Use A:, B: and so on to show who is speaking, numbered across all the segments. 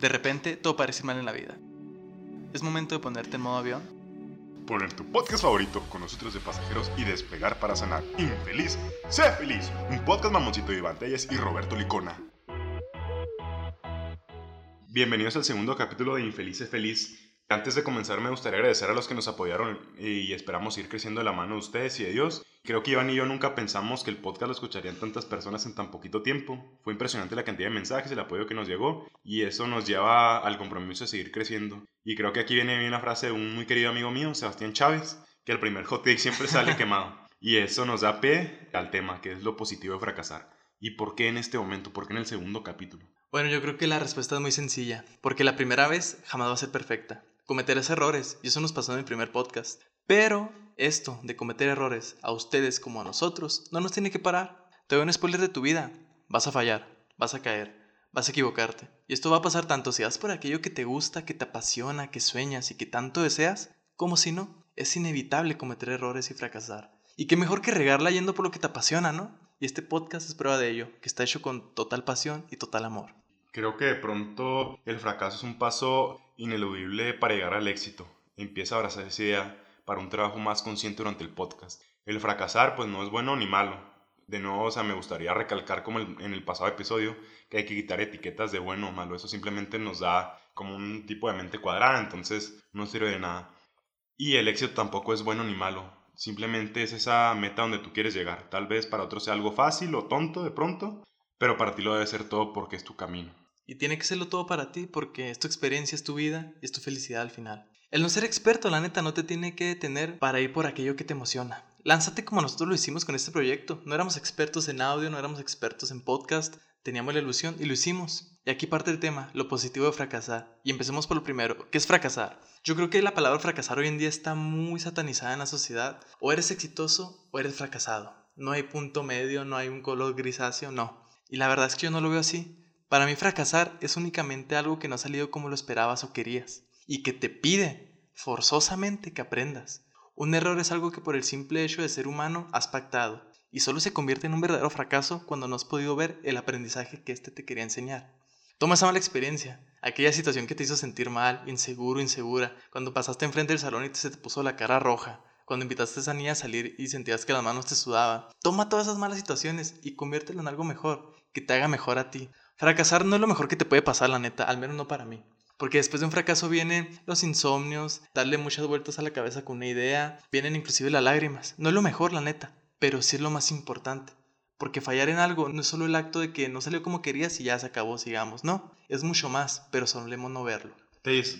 A: De repente, todo parece mal en la vida. Es momento de ponerte en modo avión.
B: Poner tu podcast favorito con nosotros de pasajeros y despegar para sanar. Infeliz, sé feliz. Un podcast mamoncito de Iván Telles y Roberto Licona. Bienvenidos al segundo capítulo de Infeliz, sé feliz. Antes de comenzar me gustaría agradecer a los que nos apoyaron y esperamos ir creciendo de la mano de ustedes y de Dios. Creo que Iván y yo nunca pensamos que el podcast lo escucharían tantas personas en tan poquito tiempo. Fue impresionante la cantidad de mensajes, el apoyo que nos llegó y eso nos lleva al compromiso de seguir creciendo. Y creo que aquí viene una frase de un muy querido amigo mío, Sebastián Chávez, que el primer hot take siempre sale quemado. Y eso nos da pie al tema, que es lo positivo de fracasar. ¿Y por qué en este momento? ¿Por qué en el segundo capítulo?
A: Bueno, yo creo que la respuesta es muy sencilla, porque la primera vez jamás va a ser perfecta cometerás errores, y eso nos pasó en el primer podcast. Pero esto de cometer errores a ustedes como a nosotros no nos tiene que parar. Te doy un spoiler de tu vida. Vas a fallar, vas a caer, vas a equivocarte. Y esto va a pasar tanto si vas por aquello que te gusta, que te apasiona, que sueñas y que tanto deseas, como si no. Es inevitable cometer errores y fracasar. Y qué mejor que regarla yendo por lo que te apasiona, ¿no? Y este podcast es prueba de ello, que está hecho con total pasión y total amor.
B: Creo que de pronto el fracaso es un paso ineludible para llegar al éxito. Empieza a abrazar esa idea para un trabajo más consciente durante el podcast. El fracasar pues no es bueno ni malo. De nuevo, o sea, me gustaría recalcar como en el pasado episodio que hay que quitar etiquetas de bueno o malo. Eso simplemente nos da como un tipo de mente cuadrada, entonces no sirve de nada. Y el éxito tampoco es bueno ni malo. Simplemente es esa meta donde tú quieres llegar. Tal vez para otros sea algo fácil o tonto de pronto, pero para ti lo debe ser todo porque es tu camino.
A: Y tiene que serlo todo para ti porque es tu experiencia, es tu vida y es tu felicidad al final. El no ser experto, la neta, no te tiene que detener para ir por aquello que te emociona. Lánzate como nosotros lo hicimos con este proyecto. No éramos expertos en audio, no éramos expertos en podcast, teníamos la ilusión y lo hicimos. Y aquí parte el tema, lo positivo de fracasar. Y empecemos por lo primero, ¿qué es fracasar? Yo creo que la palabra fracasar hoy en día está muy satanizada en la sociedad. O eres exitoso o eres fracasado. No hay punto medio, no hay un color grisáceo, no. Y la verdad es que yo no lo veo así. Para mí fracasar es únicamente algo que no ha salido como lo esperabas o querías y que te pide forzosamente que aprendas. Un error es algo que por el simple hecho de ser humano has pactado y solo se convierte en un verdadero fracaso cuando no has podido ver el aprendizaje que éste te quería enseñar. Toma esa mala experiencia, aquella situación que te hizo sentir mal, inseguro, insegura, cuando pasaste enfrente del salón y se te puso la cara roja, cuando invitaste a esa niña a salir y sentías que las manos te sudaban. Toma todas esas malas situaciones y conviértelo en algo mejor, que te haga mejor a ti. Fracasar no es lo mejor que te puede pasar, la neta, al menos no para mí. Porque después de un fracaso vienen los insomnios, darle muchas vueltas a la cabeza con una idea, vienen inclusive las lágrimas. No es lo mejor, la neta, pero sí es lo más importante. Porque fallar en algo no es solo el acto de que no salió como querías y ya se acabó, sigamos. No, es mucho más, pero solemos no verlo.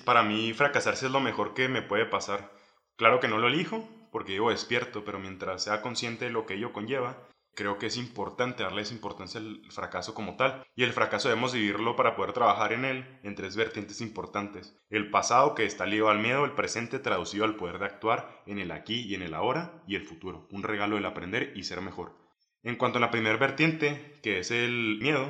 B: Para mí fracasarse es lo mejor que me puede pasar. Claro que no lo elijo, porque vivo despierto, pero mientras sea consciente de lo que ello conlleva, creo que es importante darle esa importancia al fracaso como tal. Y el fracaso debemos vivirlo para poder trabajar en él en tres vertientes importantes. El pasado que está ligado al miedo, el presente traducido al poder de actuar en el aquí y en el ahora, y el futuro, un regalo del aprender y ser mejor. En cuanto a la primera vertiente, que es el miedo,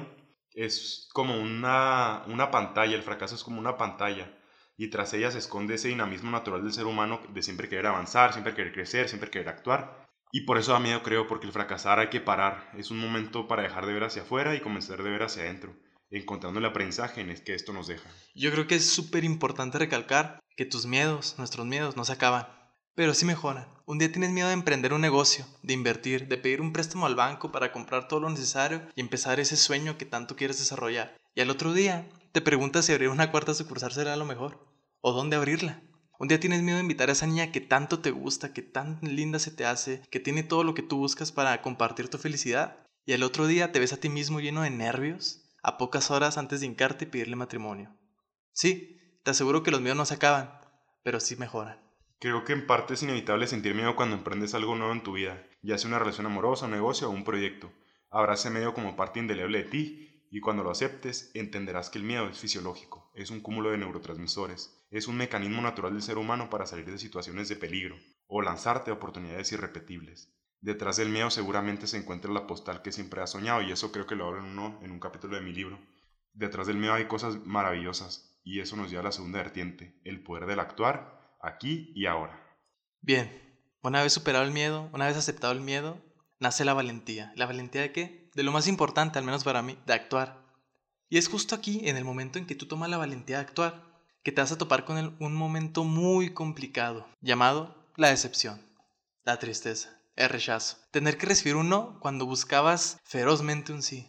B: es como una, una pantalla, el fracaso es como una pantalla y tras ella se esconde ese dinamismo natural del ser humano de siempre querer avanzar, siempre querer crecer, siempre querer actuar. Y por eso da miedo, creo, porque el fracasar hay que parar. Es un momento para dejar de ver hacia afuera y comenzar de ver hacia adentro, encontrando el aprendizaje en el que esto nos deja.
A: Yo creo que es súper importante recalcar que tus miedos, nuestros miedos, no se acaban, pero sí mejoran. Un día tienes miedo de emprender un negocio, de invertir, de pedir un préstamo al banco para comprar todo lo necesario y empezar ese sueño que tanto quieres desarrollar. Y al otro día te preguntas si abrir una cuarta sucursal será lo mejor, o dónde abrirla. Un día tienes miedo de invitar a esa niña que tanto te gusta, que tan linda se te hace, que tiene todo lo que tú buscas para compartir tu felicidad. Y el otro día te ves a ti mismo lleno de nervios, a pocas horas antes de hincarte y pedirle matrimonio. Sí, te aseguro que los miedos no se acaban, pero sí mejoran.
B: Creo que en parte es inevitable sentir miedo cuando emprendes algo nuevo en tu vida, ya sea una relación amorosa, un negocio o un proyecto. Habrá ese medio como parte indeleble de ti y cuando lo aceptes entenderás que el miedo es fisiológico, es un cúmulo de neurotransmisores es un mecanismo natural del ser humano para salir de situaciones de peligro o lanzarte a oportunidades irrepetibles. Detrás del miedo seguramente se encuentra la postal que siempre has soñado y eso creo que lo hablo en, uno, en un capítulo de mi libro. Detrás del miedo hay cosas maravillosas y eso nos lleva a la segunda vertiente, el poder del actuar aquí y ahora.
A: Bien, una vez superado el miedo, una vez aceptado el miedo, nace la valentía. ¿La valentía de qué? De lo más importante, al menos para mí, de actuar. Y es justo aquí, en el momento en que tú tomas la valentía de actuar, que te vas a topar con un momento muy complicado, llamado la decepción, la tristeza, el rechazo. Tener que recibir un no cuando buscabas ferozmente un sí.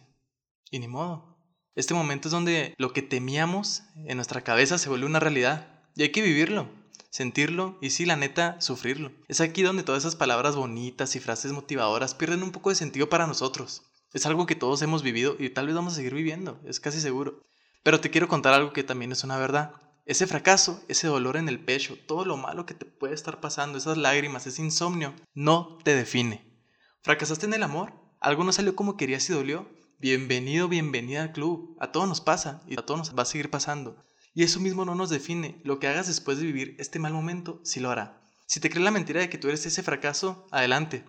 A: Y ni modo. Este momento es donde lo que temíamos en nuestra cabeza se vuelve una realidad. Y hay que vivirlo, sentirlo y sí, la neta, sufrirlo. Es aquí donde todas esas palabras bonitas y frases motivadoras pierden un poco de sentido para nosotros. Es algo que todos hemos vivido y tal vez vamos a seguir viviendo, es casi seguro. Pero te quiero contar algo que también es una verdad. Ese fracaso, ese dolor en el pecho, todo lo malo que te puede estar pasando, esas lágrimas, ese insomnio, no te define. ¿Fracasaste en el amor? ¿Algo no salió como querías y dolió? Bienvenido, bienvenida al club. A todos nos pasa y a todos nos va a seguir pasando. Y eso mismo no nos define. Lo que hagas después de vivir este mal momento, sí lo hará. Si te crees la mentira de que tú eres ese fracaso, adelante.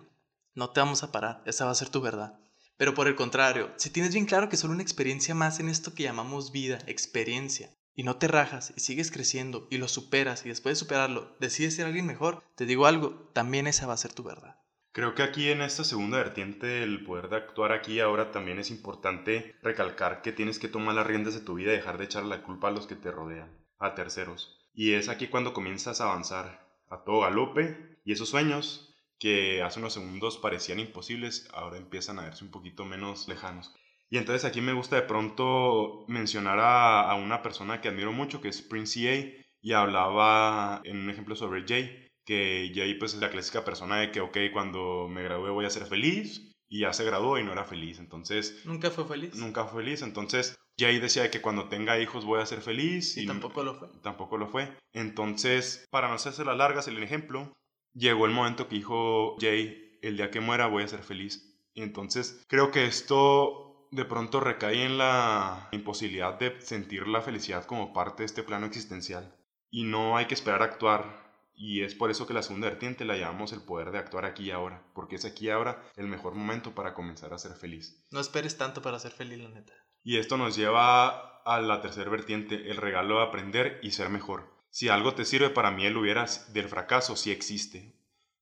A: No te vamos a parar, esa va a ser tu verdad. Pero por el contrario, si tienes bien claro que solo una experiencia más en esto que llamamos vida, experiencia, y no te rajas y sigues creciendo y lo superas y después de superarlo decides ser alguien mejor, te digo algo, también esa va a ser tu verdad.
B: Creo que aquí en esta segunda vertiente el poder de actuar aquí ahora también es importante recalcar que tienes que tomar las riendas de tu vida y dejar de echar la culpa a los que te rodean, a terceros. Y es aquí cuando comienzas a avanzar a todo galope y esos sueños que hace unos segundos parecían imposibles ahora empiezan a verse un poquito menos lejanos. Y entonces aquí me gusta de pronto mencionar a, a una persona que admiro mucho, que es Prince A. y hablaba en un ejemplo sobre Jay, que Jay pues es la clásica persona de que, ok, cuando me gradúe voy a ser feliz, y ya se graduó y no era feliz, entonces...
A: ¿Nunca fue feliz?
B: Nunca fue feliz, entonces Jay decía que cuando tenga hijos voy a ser feliz.
A: Y, tampoco lo fue.
B: Tampoco lo fue. Entonces, para no hacerse las largas, el ejemplo, llegó el momento que dijo Jay, el día que muera voy a ser feliz. Y entonces creo que esto de pronto recae en la imposibilidad de sentir la felicidad como parte de este plano existencial. Y no hay que esperar a actuar. Y es por eso que la segunda vertiente la llamamos el poder de actuar aquí y ahora, porque es aquí y ahora el mejor momento para comenzar a ser feliz.
A: No esperes tanto para ser feliz, la neta.
B: Y esto nos lleva a la tercera vertiente, el regalo de aprender y ser mejor. Si algo te sirve para mí el hubieras del fracaso sí existe,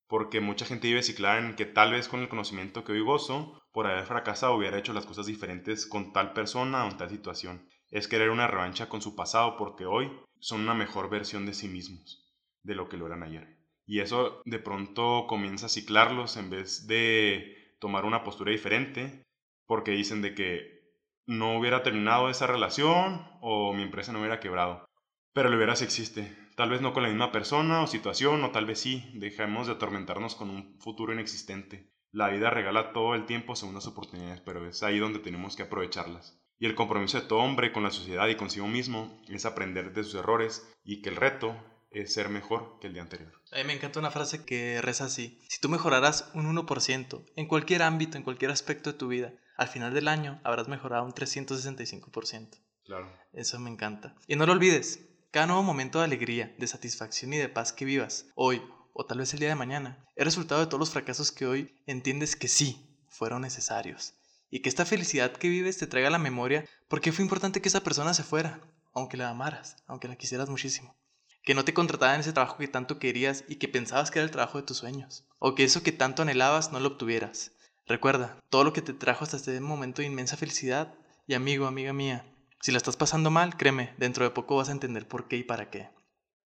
B: porque mucha gente vive ciclada en que tal vez con el conocimiento que hoy gozo, por haber fracasado hubiera hecho las cosas diferentes con tal persona o en tal situación. Es querer una revancha con su pasado porque hoy son una mejor versión de sí mismos de lo que lo eran ayer. Y eso de pronto comienza a ciclarlos en vez de tomar una postura diferente porque dicen de que no hubiera terminado esa relación o mi empresa no hubiera quebrado. Pero el hubiera si existe. Tal vez no con la misma persona o situación, o tal vez sí. Dejemos de atormentarnos con un futuro inexistente. La vida regala todo el tiempo segundas oportunidades, pero es ahí donde tenemos que aprovecharlas. Y el compromiso de todo hombre con la sociedad y consigo mismo es aprender de sus errores y que el reto es ser mejor que el día anterior.
A: A mí me encanta una frase que reza así. Si tú mejorarás un 1% en cualquier ámbito, en cualquier aspecto de tu vida, al final del año habrás mejorado un 365%.
B: Claro.
A: Eso me encanta. Y no lo olvides, cada nuevo momento de alegría, de satisfacción y de paz que vivas, hoy o tal vez el día de mañana, es resultado de todos los fracasos que hoy entiendes que sí, fueron necesarios. Y que esta felicidad que vives te traiga a la memoria porque fue importante que esa persona se fuera, aunque la amaras, aunque la quisieras muchísimo. Que no te contratara en ese trabajo que tanto querías y que pensabas que era el trabajo de tus sueños. O que eso que tanto anhelabas no lo obtuvieras. Recuerda, todo lo que te trajo hasta este momento de inmensa felicidad. Y amigo, amiga mía, si la estás pasando mal, créeme, dentro de poco vas a entender por qué y para qué.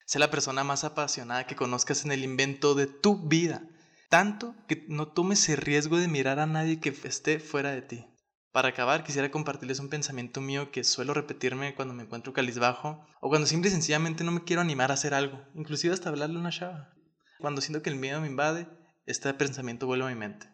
A: Sé la persona más apasionada que conozcas en el invento de tu vida, tanto que no tomes el riesgo de mirar a nadie que esté fuera de ti. Para acabar, quisiera compartirles un pensamiento mío que suelo repetirme cuando me encuentro calizbajo o cuando simple y sencillamente no me quiero animar a hacer algo, inclusive hasta hablarle a una chava. Cuando siento que el miedo me invade, este pensamiento vuelve a mi mente.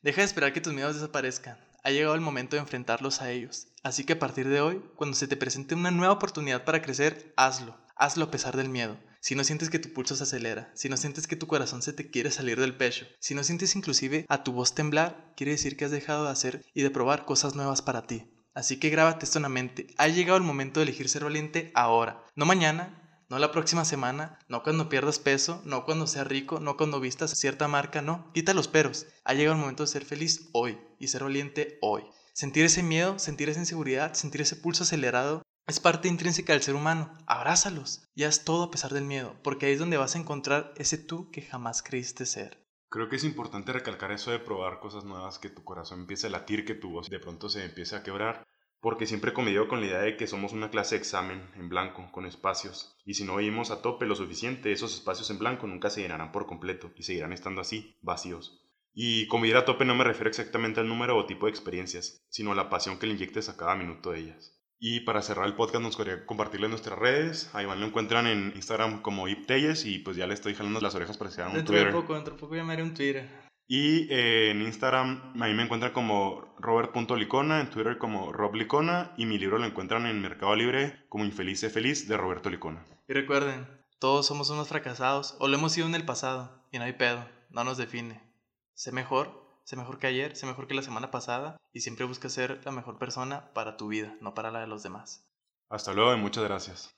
A: Deja de esperar que tus miedos desaparezcan ha llegado el momento de enfrentarlos a ellos. Así que a partir de hoy, cuando se te presente una nueva oportunidad para crecer, hazlo. Hazlo a pesar del miedo. Si no sientes que tu pulso se acelera, si no sientes que tu corazón se te quiere salir del pecho, si no sientes inclusive a tu voz temblar, quiere decir que has dejado de hacer y de probar cosas nuevas para ti. Así que grábate esto en la mente. Ha llegado el momento de elegir ser valiente ahora. No mañana, no la próxima semana, no cuando pierdas peso, no cuando seas rico, no cuando vistas cierta marca, no. Quita los peros. Ha llegado el momento de ser feliz hoy y ser valiente hoy. Sentir ese miedo, sentir esa inseguridad, sentir ese pulso acelerado es parte intrínseca del ser humano. Abrázalos y haz todo a pesar del miedo, porque ahí es donde vas a encontrar ese tú que jamás creíste ser.
B: Creo que es importante recalcar eso de probar cosas nuevas, que tu corazón empiece a latir, que tu voz de pronto se empiece a quebrar, porque siempre he convivido con la idea de que somos una clase de examen en blanco, con espacios, y si no oímos a tope lo suficiente, esos espacios en blanco nunca se llenarán por completo y seguirán estando así, vacíos. Y convivir a tope no me refiero exactamente al número o tipo de experiencias, sino a la pasión que le inyectes a cada minuto de ellas. Y para cerrar el podcast nos gustaría compartirle nuestras redes. A Iván lo encuentran en Instagram como IpTeyes y pues ya le estoy jalando las orejas para que se hagan un
A: Dentro
B: Twitter.
A: de poco, dentro de poco llamaré un Twitter.
B: Y eh, en Instagram a mí me encuentran como robert.licona, en Twitter como roblicona y mi libro lo encuentran en Mercado Libre como Infeliz sé feliz de Roberto Licona.
A: Y recuerden, todos somos unos fracasados, o lo hemos sido en el pasado, y no hay pedo, no nos define. Sé mejor, sé mejor que ayer, sé mejor que la semana pasada, y siempre busca ser la mejor persona para tu vida, no para la de los demás.
B: Hasta luego y muchas gracias.